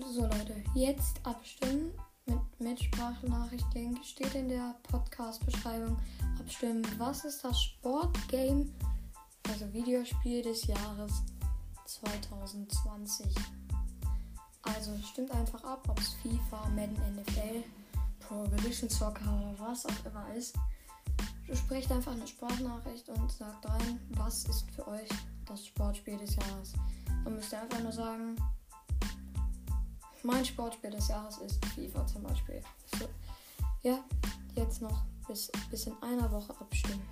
So Leute, jetzt abstimmen mit Mitsprachnachricht-Link steht in der Podcast-Beschreibung. Abstimmen, was ist das Sportgame, also Videospiel des Jahres 2020? Also stimmt einfach ab, ob es FIFA, Madden, NFL, Pro Evolution Soccer oder was auch immer ist. Du sprichst einfach eine Sprachnachricht und sagt rein, was ist für euch das Sportspiel des Jahres. Dann müsst ihr einfach nur sagen, mein Sportspiel des Jahres ist FIFA zum Beispiel. So, ja, jetzt noch bis, bis in einer Woche abstimmen.